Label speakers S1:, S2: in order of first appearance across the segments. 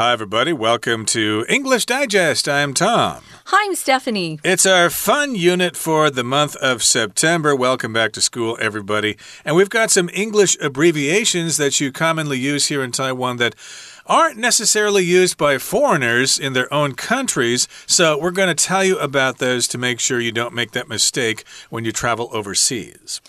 S1: Hi, everybody. Welcome to English Digest. I'm Tom.
S2: Hi, I'm Stephanie.
S1: It's our fun unit for the month of September. Welcome back to school, everybody. And we've got some English abbreviations that you commonly use here in Taiwan that aren't necessarily used by foreigners in their own countries. So we're going to tell you about those to make sure you don't make that mistake when you travel overseas.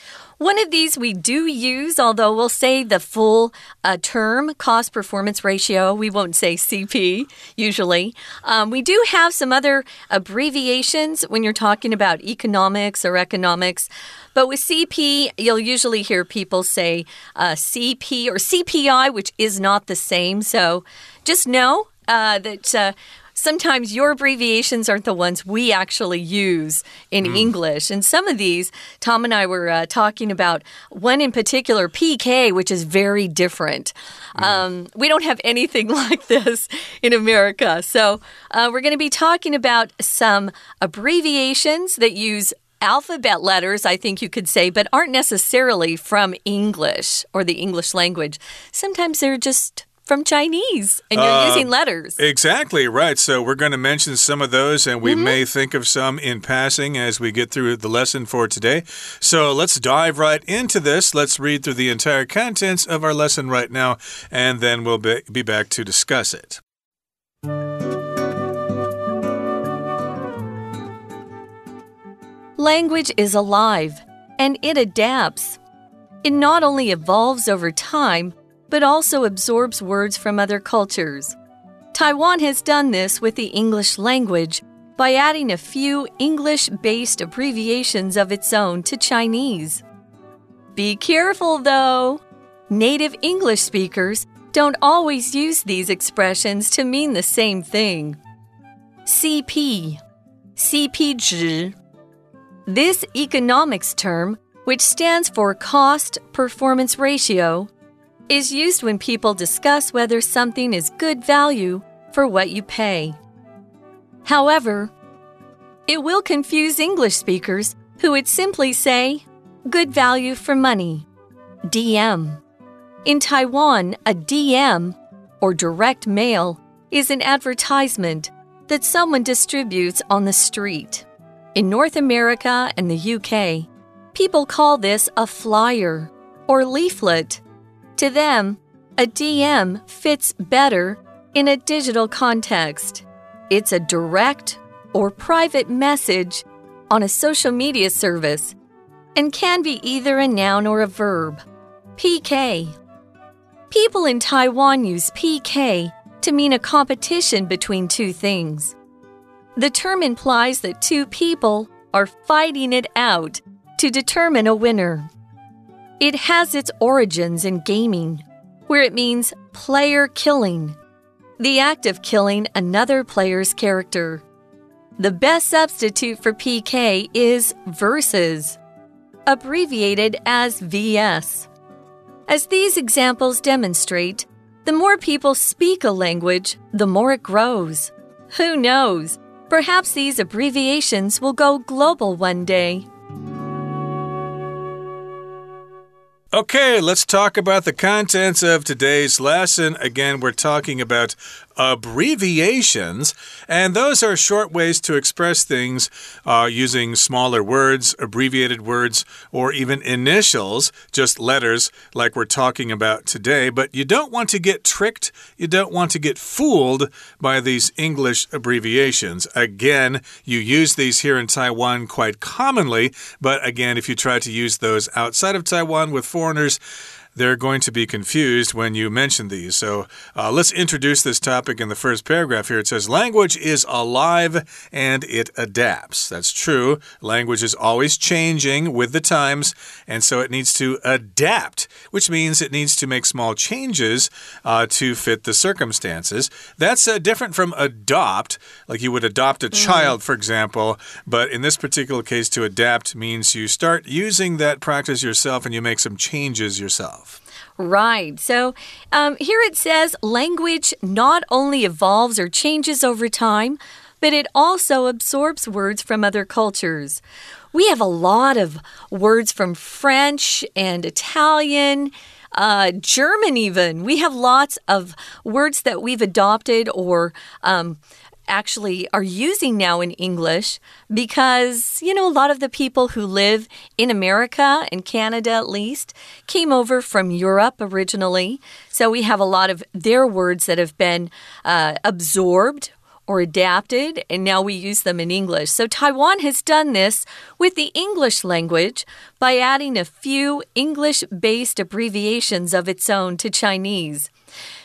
S2: One of these we do use, although we'll say the full uh, term cost performance ratio. We won't say CP usually. Um, we do have some other abbreviations when you're talking about economics or economics. But with CP, you'll usually hear people say uh, CP or CPI, which is not the same. So just know uh, that uh, sometimes your abbreviations aren't the ones we actually use in mm. English. And some of these, Tom and I were uh, talking about one in particular, PK, which is very different. Mm. Um, we don't have anything like this in America. So uh, we're going to be talking about some abbreviations that use alphabet letters, I think you could say, but aren't necessarily from English or the English language. Sometimes they're just from Chinese and you're uh, using letters.
S1: Exactly, right. So we're going to mention some of those and we mm -hmm. may think of some in passing as we get through the lesson for today. So let's dive right into this. Let's read through the entire contents of our lesson right now and then we'll be, be back to discuss it.
S2: Language is alive and it adapts. It not only evolves over time, but also absorbs words from other cultures. Taiwan has done this with the English language by adding a few English based abbreviations of its own to Chinese. Be careful, though! Native English speakers don't always use these expressions to mean the same thing. CP, CP This economics term, which stands for cost performance ratio, is used when people discuss whether something is good value for what you pay. However, it will confuse English speakers who would simply say, good value for money, DM. In Taiwan, a DM, or direct mail, is an advertisement that someone distributes on the street. In North America and the UK, people call this a flyer or leaflet to them, a DM fits better in a digital context. It's a direct or private message on a social media service and can be either a noun or a verb. PK. People in Taiwan use PK to mean a competition between two things. The term implies that two people are fighting it out to determine a winner. It has its origins in gaming, where it means player killing, the act of killing another player's character. The best substitute for PK is versus, abbreviated as VS. As these examples demonstrate, the more people speak a language, the more it grows. Who knows? Perhaps these abbreviations will go global one day.
S1: Okay, let's talk about the contents of today's lesson. Again, we're talking about abbreviations, and those are short ways to express things uh, using smaller words, abbreviated words, or even initials, just letters like we're talking about today. But you don't want to get tricked, you don't want to get fooled by these English abbreviations. Again, you use these here in Taiwan quite commonly, but again, if you try to use those outside of Taiwan with foreigners, they're going to be confused when you mention these. So uh, let's introduce this topic in the first paragraph here. It says, Language is alive and it adapts. That's true. Language is always changing with the times, and so it needs to adapt, which means it needs to make small changes uh, to fit the circumstances. That's uh, different from adopt, like you would adopt a mm. child, for example. But in this particular case, to adapt means you start using that practice yourself and you make some changes yourself.
S2: Right. So um, here it says language not only evolves or changes over time, but it also absorbs words from other cultures. We have a lot of words from French and Italian. uh, German, even. We have lots of words that we've adopted or um, actually are using now in English because, you know, a lot of the people who live in America and Canada at least came over from Europe originally. So we have a lot of their words that have been uh, absorbed or adapted, and now we use them in English. So Taiwan has done this with the English language by adding a few English based abbreviations of its own to Chinese.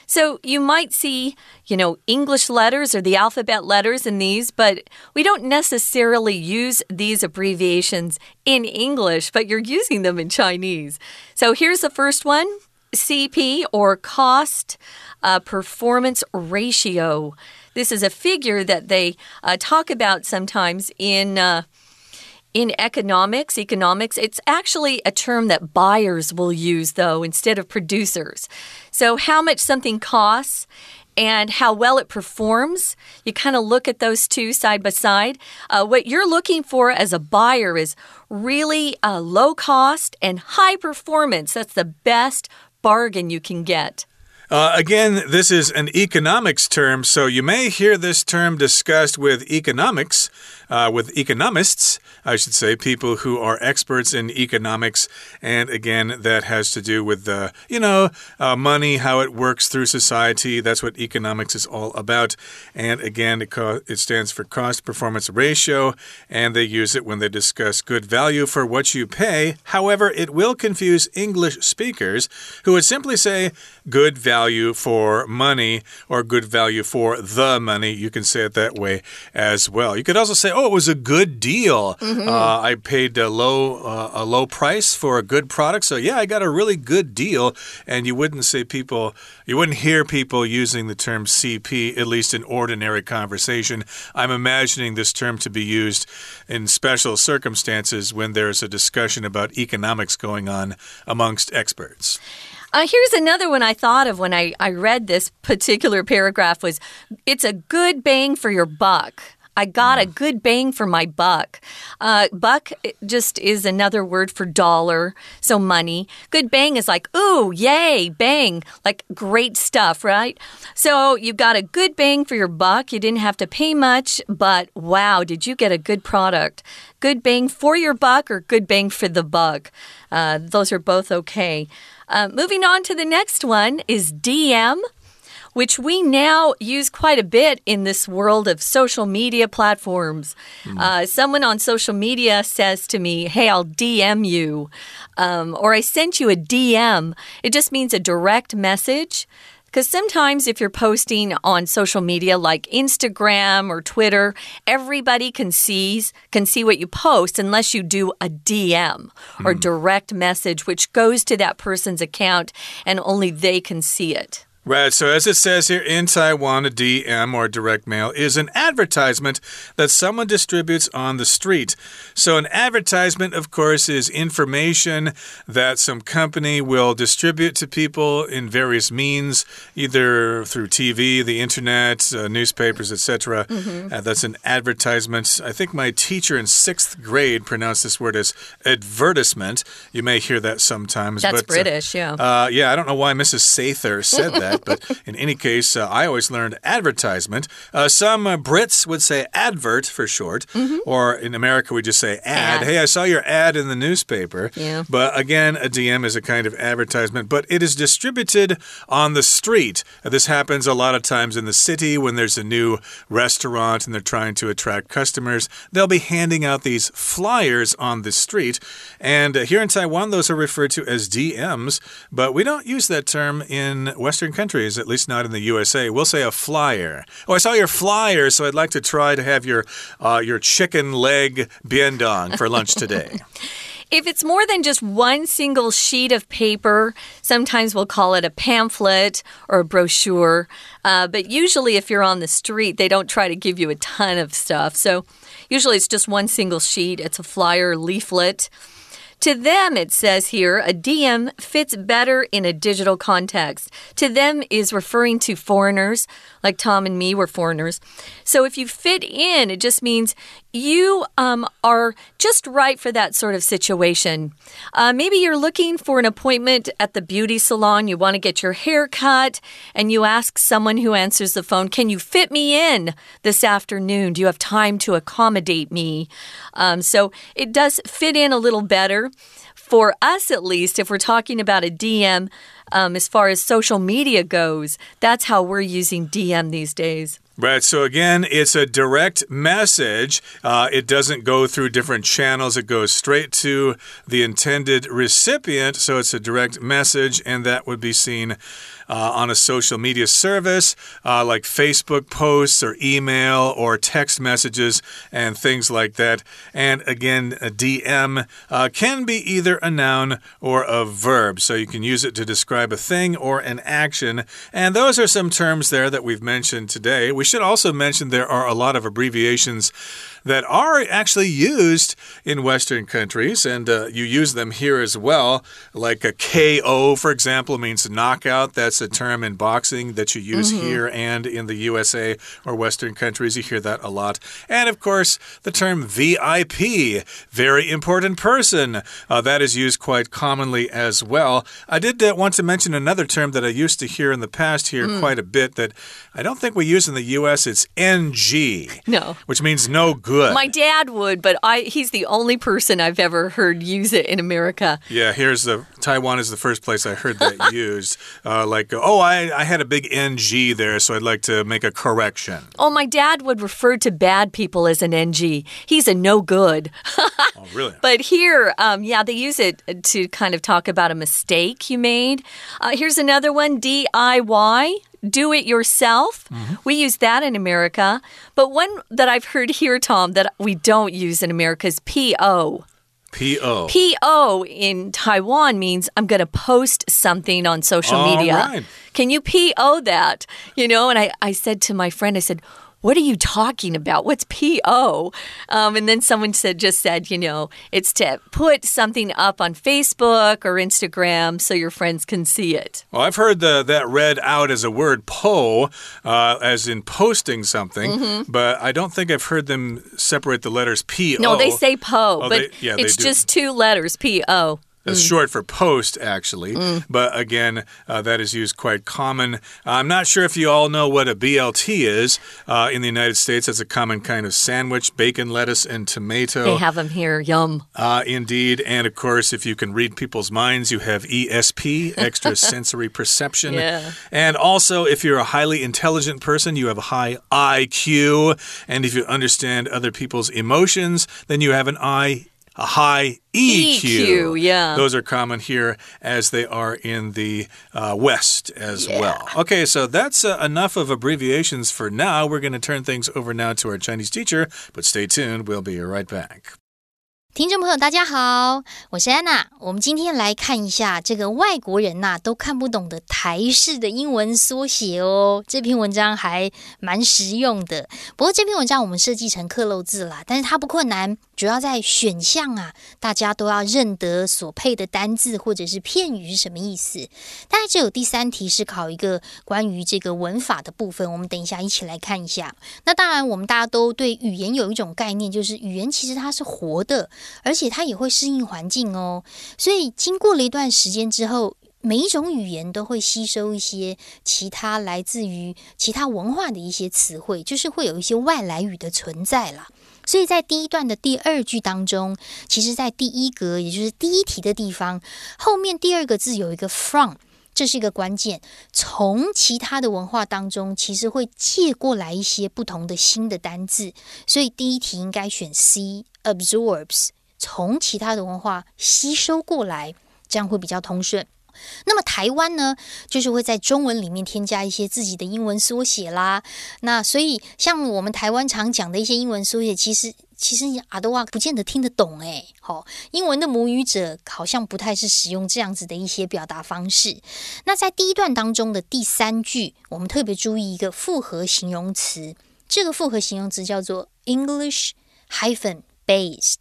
S2: So you might see, you know, English letters or the alphabet letters in these, but we don't necessarily use these abbreviations in English, but you're using them in Chinese. So here's the first one CP or cost uh, performance ratio. This is a figure that they uh, talk about sometimes in. Uh, in economics, economics, it's actually a term that buyers will use, though, instead of producers. So, how much something costs and how well it performs, you kind of look at those two side by side. Uh, what you're looking for as a buyer is really uh, low cost and high performance. That's the best bargain you can get.
S1: Uh, again, this is an economics term, so you may hear this term discussed with economics, uh, with economists, I should say, people who are experts in economics. And again, that has to do with the, you know, uh, money, how it works through society. That's what economics is all about. And again, it, it stands for cost performance ratio, and they use it when they discuss good value for what you pay. However, it will confuse English speakers who would simply say good value for money or good value for the money. You can say it that way as well. You could also say, oh, it was a good deal. Mm -hmm. uh, I paid a low uh, a low price for a good product, so yeah, I got a really good deal. And you wouldn't say people, you wouldn't hear people using the term CP at least in ordinary conversation. I'm imagining this term to be used in special circumstances when there's a discussion about economics going on amongst experts.
S2: Uh, here's another one I thought of when I, I read this particular paragraph was it's a good bang for your buck. I got a mm. good bang for my buck. Uh, buck just is another word for dollar, so money. Good bang is like, ooh, yay, bang, like great stuff, right? So you got a good bang for your buck. You didn't have to pay much, but wow, did you get a good product? Good bang for your buck or good bang for the buck? Uh, those are both okay. Uh, moving on to the next one is DM which we now use quite a bit in this world of social media platforms. Mm. Uh, someone on social media says to me, Hey, I'll DM you, um, or I sent you a DM. It just means a direct message. Because sometimes if you're posting on social media like Instagram or Twitter, everybody can sees can see what you post unless you do a DM or mm. direct message, which goes to that person's account and only they can see it.
S1: Right. So, as it says here in Taiwan, a DM or direct mail is an advertisement that someone distributes on the street. So, an advertisement, of course, is information that some company will distribute to people in various means, either through TV, the internet, uh, newspapers, etc. Mm -hmm. uh, that's an advertisement. I think my teacher in sixth grade pronounced this word as advertisement. You may hear that sometimes.
S2: That's but, uh, British,
S1: uh, yeah. yeah, I don't know why Mrs. Sather said that that. But in any case, uh, I always learned advertisement. Uh, some uh, Brits would say advert for short, mm -hmm. or in America, we just say ad. ad. Hey, I saw your ad in the newspaper.
S2: Yeah.
S1: But again, a DM is a kind of advertisement, but it is distributed on the street. this happens a lot of times in the city when there's a new restaurant and they're trying to attract customers. They'll be handing out these flyers on the street. And uh, here in Taiwan, those are referred to as DMs, but we don't use that term in Western countries countries, at least not in the USA, we'll say a flyer. Oh, I saw your flyer, so I'd like to try to have your uh, your chicken leg biendong for lunch today.
S2: If it's more than just one single sheet of paper, sometimes we'll call it a pamphlet or a brochure. Uh, but usually, if you're on the street, they don't try to give you a ton of stuff. So, usually, it's just one single sheet, it's a flyer, leaflet. To them, it says here, a DM fits better in a digital context. To them is referring to foreigners, like Tom and me were foreigners. So if you fit in, it just means you um, are just right for that sort of situation. Uh, maybe you're looking for an appointment at the beauty salon, you want to get your hair cut, and you ask someone who answers the phone, Can you fit me in this afternoon? Do you have time to accommodate me? Um, so it does fit in a little better. For us, at least, if we're talking about a DM, um, as far as social media goes, that's how we're using DM these days.
S1: Right. So again, it's a direct message. Uh, it doesn't go through different channels. It goes straight to the intended recipient. So it's a direct message, and that would be seen uh, on a social media service uh, like Facebook posts or email or text messages and things like that. And again, a DM uh, can be either a noun or a verb. So you can use it to describe a thing or an action. And those are some terms there that we've mentioned today. We should also mention there are a lot of abbreviations that are actually used in Western countries, and uh, you use them here as well. Like a KO, for example, means knockout. That's a term in boxing that you use mm -hmm. here and in the USA or Western countries. You hear that a lot. And of course, the term VIP, very important person, uh, that is used quite commonly as well. I did uh, want to mention another term that I used to hear in the past here mm. quite a bit that I don't think we use in the US. It's NG.
S2: No.
S1: Which means no good good.
S2: My dad would, but I he's the only person I've ever heard use it in America.
S1: Yeah, here's the Taiwan is the first place I heard that used. Uh, like, oh, I, I had a big NG there, so I'd like to make a correction.
S2: Oh, my dad would refer to bad people as an NG. He's a no good.
S1: oh, really?
S2: But here, um, yeah, they use it to kind of talk about a mistake you made. Uh, here's another one DIY do it yourself. Mm -hmm. We use that in America. But one that I've heard here, Tom, that we don't use in America is PO.
S1: PO.
S2: PO in Taiwan means I'm going to post something on social
S1: All
S2: media.
S1: Right.
S2: Can you PO that? You know, and I, I said to my friend, I said, what are you talking about? What's PO? Um, and then someone said, just said, you know, it's to put something up on Facebook or Instagram so your friends can see it.
S1: Well, I've heard the, that read out as a word, po, uh, as in posting something, mm -hmm. but I don't think I've heard them separate the letters PO.
S2: No, they say po, oh, but they, yeah, it's just two letters, PO.
S1: It's mm. short for post, actually. Mm. But again, uh, that is used quite common. I'm not sure if you all know what a BLT is. Uh, in the United States, it's a common kind of sandwich bacon, lettuce, and tomato.
S2: They have them here. Yum.
S1: Uh, indeed. And of course, if you can read people's minds, you have ESP, extrasensory perception.
S2: Yeah.
S1: And also, if you're a highly intelligent person, you have a high IQ. And if you understand other people's emotions, then you have an I a high EQ.
S2: EQ. yeah.
S1: Those are common here as they are in the uh, West as yeah. well. Okay, so that's uh, enough of abbreviations for now. We're going to turn things over now to our Chinese teacher, but stay tuned. We'll be right back.
S3: 听众朋友，大家好，我是安娜。我们今天来看一下这个外国人呐都看不懂的台式的英文缩写哦。这篇文章还蛮实用的。不过这篇文章我们设计成刻漏字啦，但是它不困难， 主要在选项啊，大家都要认得所配的单字或者是片语是什么意思。大概只有第三题是考一个关于这个文法的部分，我们等一下一起来看一下。那当然，我们大家都对语言有一种概念，就是语言其实它是活的。而且它也会适应环境哦，所以经过了一段时间之后，每一种语言都会吸收一些其他来自于其他文化的一些词汇，就是会有一些外来语的存在了。所以在第一段的第二句当中，其实在第一格，也就是第一题的地方，后面第二个字有一个 from。这是一个关键，从其他的文化当中，其实会借过来一些不同的新的单字，所以第一题应该选 C，absorbs，从其他的文化吸收过来，这样会比较通顺。那么台湾呢，就是会在中文里面添加一些自己的英文缩写啦。那所以像我们台湾常讲的一些英文缩写，其实。其实你阿德瓦不见得听得懂诶，好，英文的母语者好像不太是使用这样子的一些表达方式。那在第一段当中的第三句，我们特别注意一个复合形容词，这个复合形容词叫做 English hyphen based。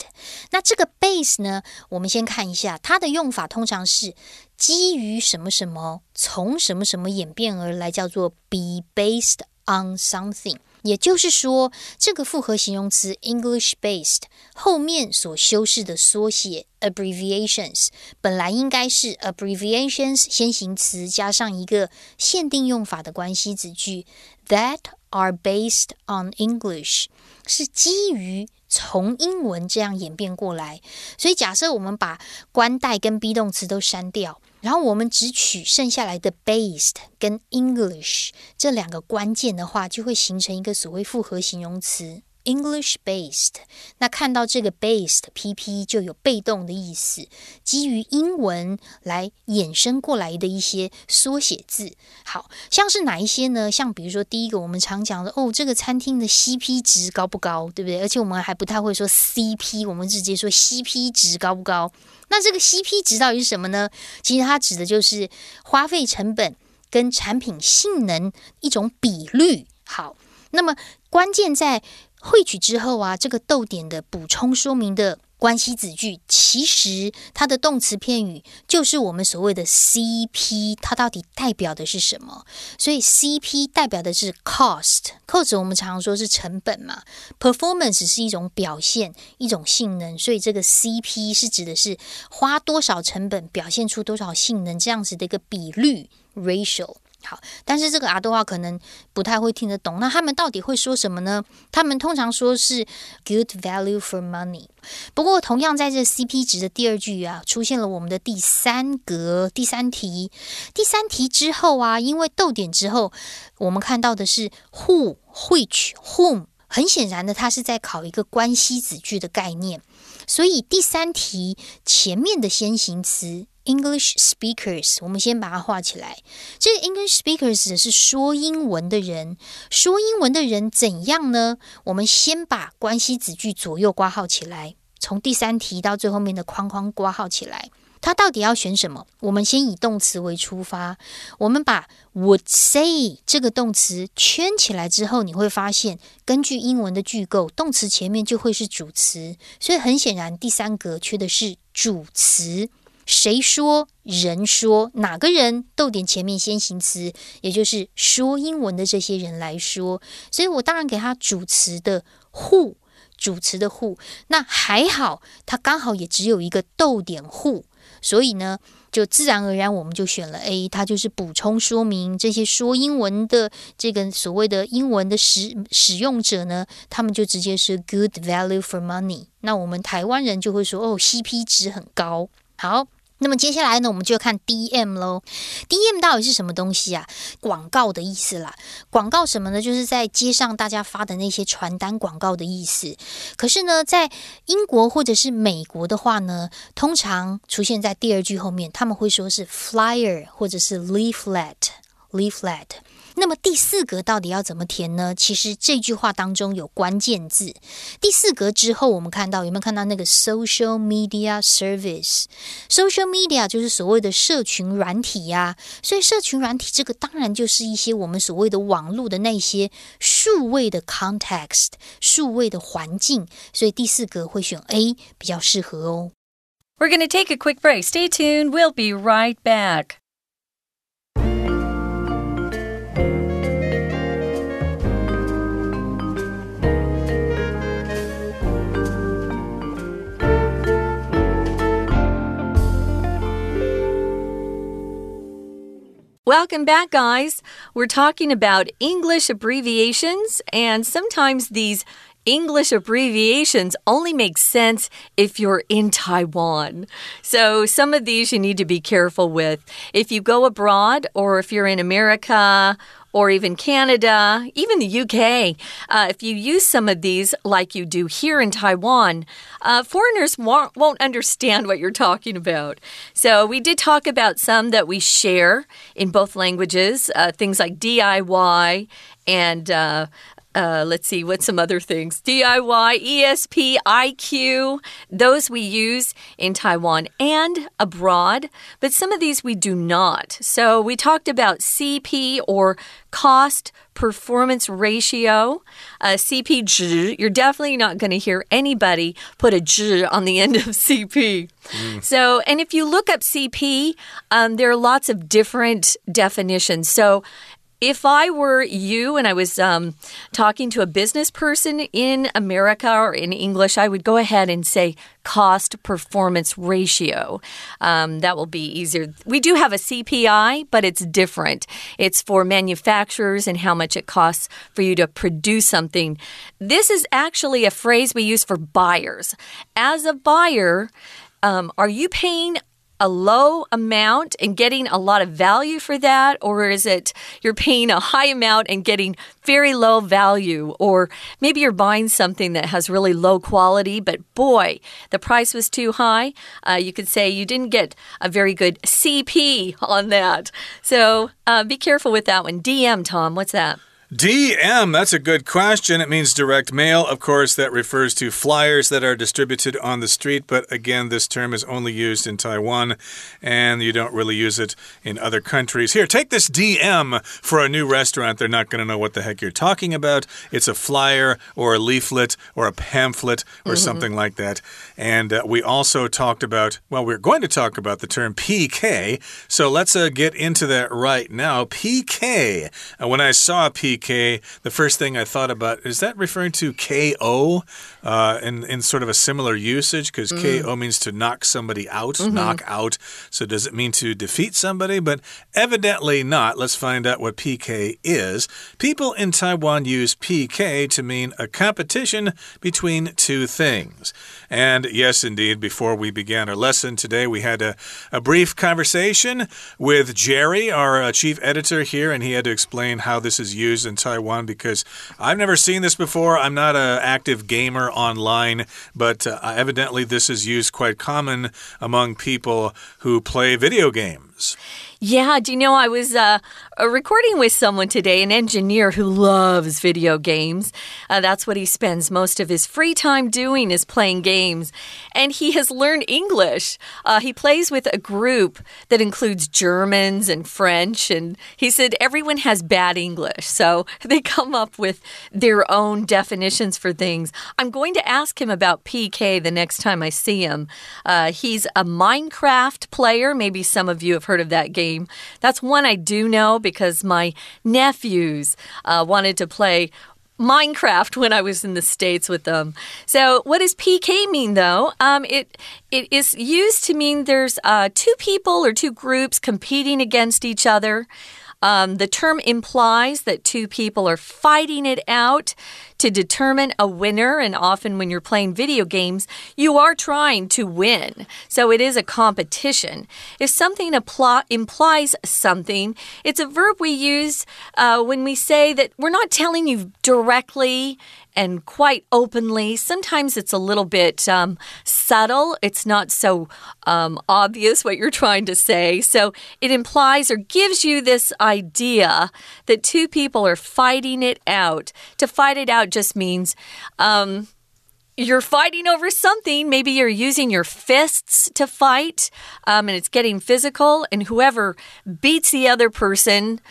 S3: 那这个 base 呢，我们先看一下它的用法，通常是基于什么什么，从什么什么演变而来，叫做 be based on something。也就是说，这个复合形容词 English-based 后面所修饰的缩写 abbreviations 本来应该是 abbreviations 先行词加上一个限定用法的关系子句 that are based on English，是基于从英文这样演变过来。所以假设我们把关代跟 be 动词都删掉。然后我们只取剩下来的 based 跟 English 这两个关键的话，就会形成一个所谓复合形容词 English based。那看到这个 based PP 就有被动的意思，基于英文来衍生过来的一些缩写字。好像是哪一些呢？像比如说第一个，我们常讲的哦，这个餐厅的 CP 值高不高，对不对？而且我们还不太会说 CP，我们直接说 CP 值高不高。那这个 CP 值到底是什么呢？其实它指的就是花费成本跟产品性能一种比率。好，那么关键在汇取之后啊，这个逗点的补充说明的。关系子句其实它的动词片语就是我们所谓的 CP，它到底代表的是什么？所以 CP 代表的是 cost，cost 我们常常说是成本嘛，performance 是一种表现，一种性能，所以这个 CP 是指的是花多少成本表现出多少性能这样子的一个比率 ratio。好，但是这个阿多话可能不太会听得懂。那他们到底会说什么呢？他们通常说是 good value for money。不过，同样在这 CP 值的第二句啊，出现了我们的第三格第三题。第三题之后啊，因为逗点之后，我们看到的是 who，which whom。很显然的，它是在考一个关系子句的概念。所以第三题前面的先行词。English speakers，我们先把它画起来。这 English speakers 是说英文的人。说英文的人怎样呢？我们先把关系子句左右挂号起来，从第三题到最后面的框框挂号起来。它到底要选什么？我们先以动词为出发，我们把 would say 这个动词圈起来之后，你会发现，根据英文的句构，动词前面就会是主词。所以很显然，第三格缺的是主词。谁说？人说哪个人？逗点前面先行词，也就是说英文的这些人来说。所以我当然给他主词的 who，主词的 who。那还好，他刚好也只有一个逗点 who，所以呢，就自然而然我们就选了 A。它就是补充说明这些说英文的这个所谓的英文的使使用者呢，他们就直接是 good value for money。那我们台湾人就会说哦，CP 值很高。好。那么接下来呢，我们就看 D M 喽。D M 到底是什么东西啊？广告的意思啦。广告什么呢？就是在街上大家发的那些传单广告的意思。可是呢，在英国或者是美国的话呢，通常出现在第二句后面，他们会说是 flyer 或者是 leaflet，leaflet。那么第四格到底要怎么填呢？其实这句话当中有关键字。第四格之后，我们看到有没有看到那个 social media service？social media 就是所谓的社群软体呀。所以社群软体这个当然就是一些我们所谓的网络的那些数位的 context，数位的环境。所以第四格会选 A 比较适合哦。
S2: We're going to take a quick break. Stay tuned. We'll be right back. Welcome back, guys. We're talking about English abbreviations, and sometimes these English abbreviations only make sense if you're in Taiwan. So, some of these you need to be careful with. If you go abroad or if you're in America or even Canada, even the UK, uh, if you use some of these like you do here in Taiwan, uh, foreigners won't, understand what you're talking about. So, we did talk about some that we share in both languages, uh, things like DIY and uh, let's see, what some other things? DIY, ESP, IQ. Those we use in Taiwan and abroad, but some of these we do not. So we talked about CP or cost performance ratio, uh, CP You're definitely not going to hear anybody put a on the end of CP. Mm. So, and if you look up CP, um, there are lots of different definitions. So, if I were you and I was um, talking to a business person in America or in English, I would go ahead and say cost performance ratio. Um, that will be easier. We do have a CPI, but it's different. It's for manufacturers and how much it costs for you to produce something. This is actually a phrase we use for buyers. As a buyer, um, are you paying a low amount and getting a lot of value for that? Or is it you're paying a high amount and getting very low value? Or maybe you're buying something that has really low quality, but boy, the price was too high. Uh, you could say you didn't get a very good CP on that. So uh, be careful with that one. DM, Tom, what's that?
S1: DM, that's a good question. It means direct mail. Of course, that refers to flyers that are distributed on the street, but again, this term is only used in Taiwan and you don't really use it in other countries. Here, take this DM for a new restaurant. They're not going to know what the heck you're talking about. It's a flyer or a leaflet or a pamphlet or mm -hmm. something like that. And uh, we also talked about, well, we're going to talk about the term PK. So let's uh, get into that right now. PK. Uh, when I saw PK, The first thing I thought about is that referring to KO uh, in, in sort of a similar usage? Because mm. KO means to knock somebody out, mm -hmm. knock out. So does it mean to defeat somebody? But evidently not. Let's find out what PK is. People in Taiwan use PK to mean a competition between two things. And yes, indeed, before we began our lesson today, we had a, a brief conversation with Jerry, our uh, chief editor here, and he had to explain how this is used in Taiwan because I've never seen this before. I'm not an active gamer online, but uh, evidently this is used quite common among people who play video games.
S2: Yeah, do you know I was uh, uh, recording with someone today, an engineer who loves video games. Uh, that's what he spends most of his free time doing is playing games, and he has learned English. Uh, he plays with a group that includes Germans and French, and he said everyone has bad English, so they come up with their own definitions for things. I'm going to ask him about PK the next time I see him. Uh, he's a Minecraft player. Maybe some of you have heard of that game That's one I do know because my nephews uh, wanted to play Minecraft when I was in the States with them. So, what does PK mean, though? Um, it it is used to mean there's uh, two people or two groups competing against each other. Um, the term implies that two people are fighting it out to determine a winner. And often, when you're playing video games, you are trying to win. So it is a competition. If something implies something, it's a verb we use uh, when we say that we're not telling you directly and quite openly. Sometimes it's a little bit um, subtle, it's not so um, obvious what you're trying to say. So it implies or gives you this idea that two people are fighting it out. To fight it out just means. Um, you're fighting over something. Maybe you're using your fists to fight, um, and it's getting physical. And whoever beats the other person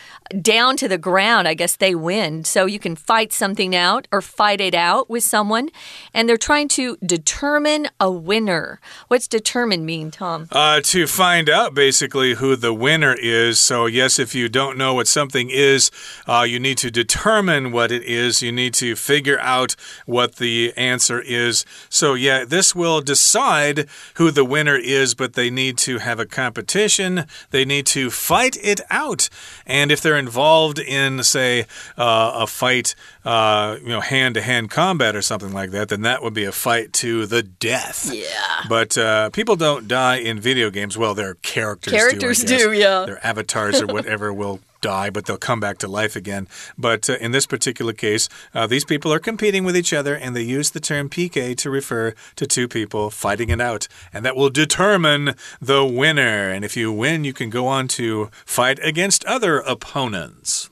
S2: down to the ground, I guess they win. So you can fight something out or fight it out with someone. And they're trying to determine a winner. What's determine mean, Tom?
S1: Uh, to find out basically who the winner is. So, yes, if you don't know what something is, uh, you need to determine what it is. You need to figure out what the answer is. So, yeah, this will decide who the winner is, but they need to have a competition. They need to fight it out. And if they're they're involved in, say, uh, a fight, uh, you know, hand to hand combat or something like that, then that would be a fight to the death.
S2: Yeah.
S1: But uh, people don't die in video games. Well, their characters,
S2: characters
S1: do,
S2: do yeah.
S1: Their avatars or whatever will die, but they'll come back to life again. But uh, in this particular case, uh, these people are competing with each other, and they use the term PK to refer to two people fighting it out. And that will determine the winner. And if you win, you can go on to fight against other opponents.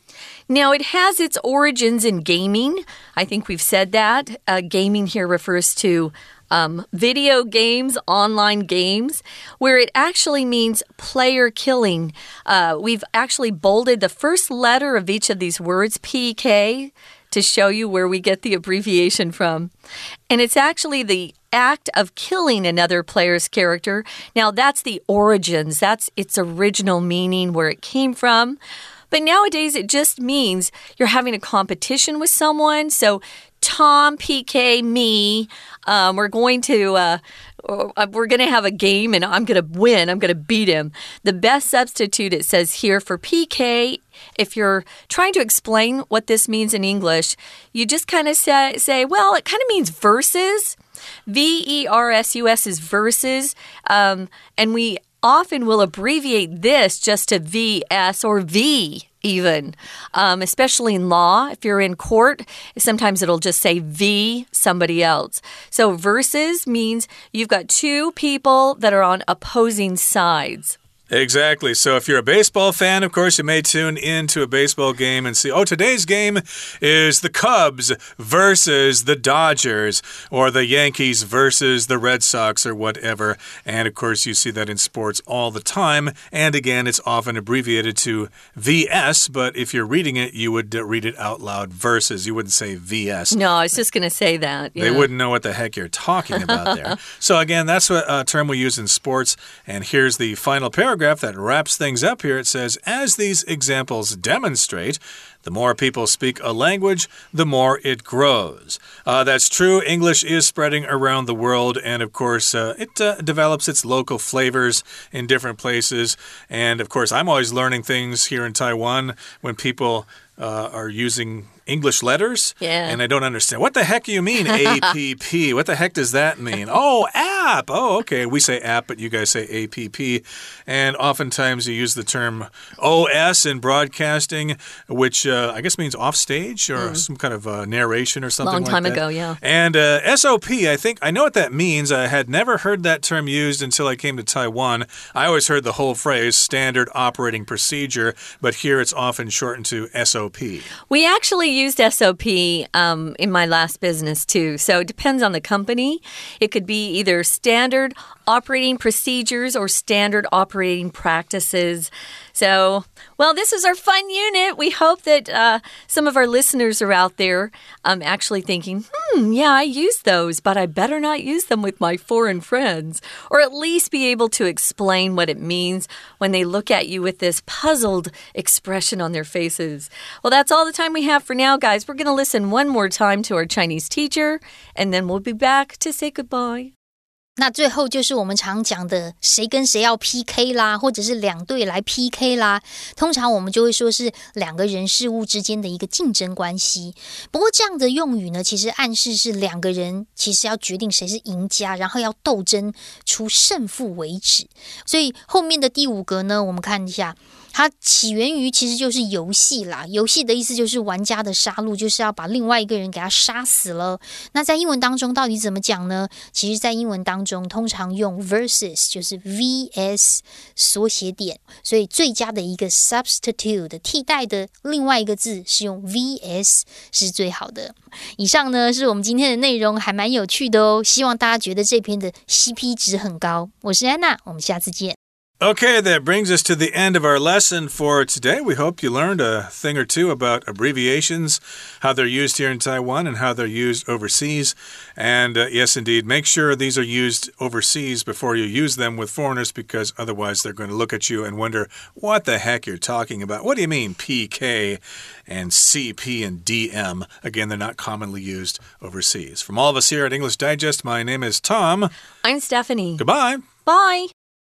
S2: Now, it has its origins in gaming. I think we've said that. Uh, gaming here refers to um, video games, online games, where it actually means player killing. Uh, we've actually bolded the first letter of each of these words, PK, to show you where we get the abbreviation from. And it's actually the act of killing another player's character. Now, that's the origins, that's its original meaning, where it came from. But nowadays, it just means you're having a competition with someone. So, Tom, PK, me, um, we're going to. Uh, uh we're going to have a game and I'm going to win. I'm going to beat him. The best substitute, it says here for PK, if you're trying to explain what this means in English, you just kind of say, say, well, it kind of means verses. V E R S U S is verses. Um, and we often will abbreviate this just to VS or V even, um, especially in law. If you're in court, sometimes it'll just say V somebody else. So versus means you've got two people that are on opposing sides.
S1: Exactly. So if you're a baseball fan, of course, you may tune into a baseball game and see, oh, today's game is the Cubs versus the Dodgers, or the Yankees versus the Red Sox, or whatever. And of course, you see that in sports all the time. And again, it's often abbreviated to VS, but if you're reading it, you would uh, read it out loud versus. You wouldn't say VS.
S2: No, I was just going to say that.
S1: Yeah. They wouldn't know what the heck you're talking about there. so again, that's what a term we use in sports. And here's the final paragraph paragraph that wraps things up here. It says, As these examples demonstrate, the more people speak a language, the more it grows. Uh, that's true. English is spreading around the world, and of course, uh, it uh, develops its local flavors in different places. And of course, I'm always learning things here in Taiwan when people uh, are using English letters.
S2: Yeah.
S1: And I don't understand. What the heck do you mean APP? what the heck does that mean? Oh, app. Oh, okay. We say app, but you guys say APP. And oftentimes you use the term OS in broadcasting, which uh, I guess means offstage or mm. some kind of uh, narration or something
S2: Long time
S1: like
S2: ago, yeah.
S1: And uh, SOP, I think, I know what that means. I had never heard that term used until I came to Taiwan. I always heard the whole phrase standard operating procedure, but here it's often shortened to SOP.
S2: We actually used SOP um, in my last business too. So it depends on the company. It could be either standard operating procedures or standard operating practices. So, well, this is our fun unit. We hope that uh, some of our listeners are out there um, actually thinking, hmm, yeah, I use those, but I better not use them with my foreign friends. Or at least be able to explain what it means when they look at you with this puzzled expression on their faces. Well, that's all the time we have for now, guys. We're going to listen one more time to our Chinese teacher, and then we'll be back to say goodbye.
S3: 那最后就是我们常讲的，谁跟谁要 PK 啦，或者是两队来 PK 啦。通常我们就会说是两个人事物之间的一个竞争关系。不过这样的用语呢，其实暗示是两个人其实要决定谁是赢家，然后要斗争出胜负为止。所以后面的第五格呢，我们看一下。它起源于其实就是游戏啦，游戏的意思就是玩家的杀戮，就是要把另外一个人给他杀死了。那在英文当中到底怎么讲呢？其实，在英文当中通常用 versus，就是 vs 缩写点，所以最佳的一个 substitute 的替代的另外一个字是用 vs 是最好的。以上呢是我们今天的内容，还蛮有趣的哦。希望大家觉得这篇的 CP 值很高。我是安娜，我们下次见。
S1: Okay, that brings us to the end of our lesson for today. We hope you learned a thing or two about abbreviations, how they're used here in Taiwan, and how they're used overseas. And uh, yes, indeed, make sure these are used overseas before you use them with foreigners because otherwise they're going to look at you and wonder what the heck you're talking about. What do you mean PK and CP and DM? Again, they're not commonly used overseas. From all of us here at English Digest, my name is Tom.
S2: I'm Stephanie.
S1: Goodbye.
S2: Bye.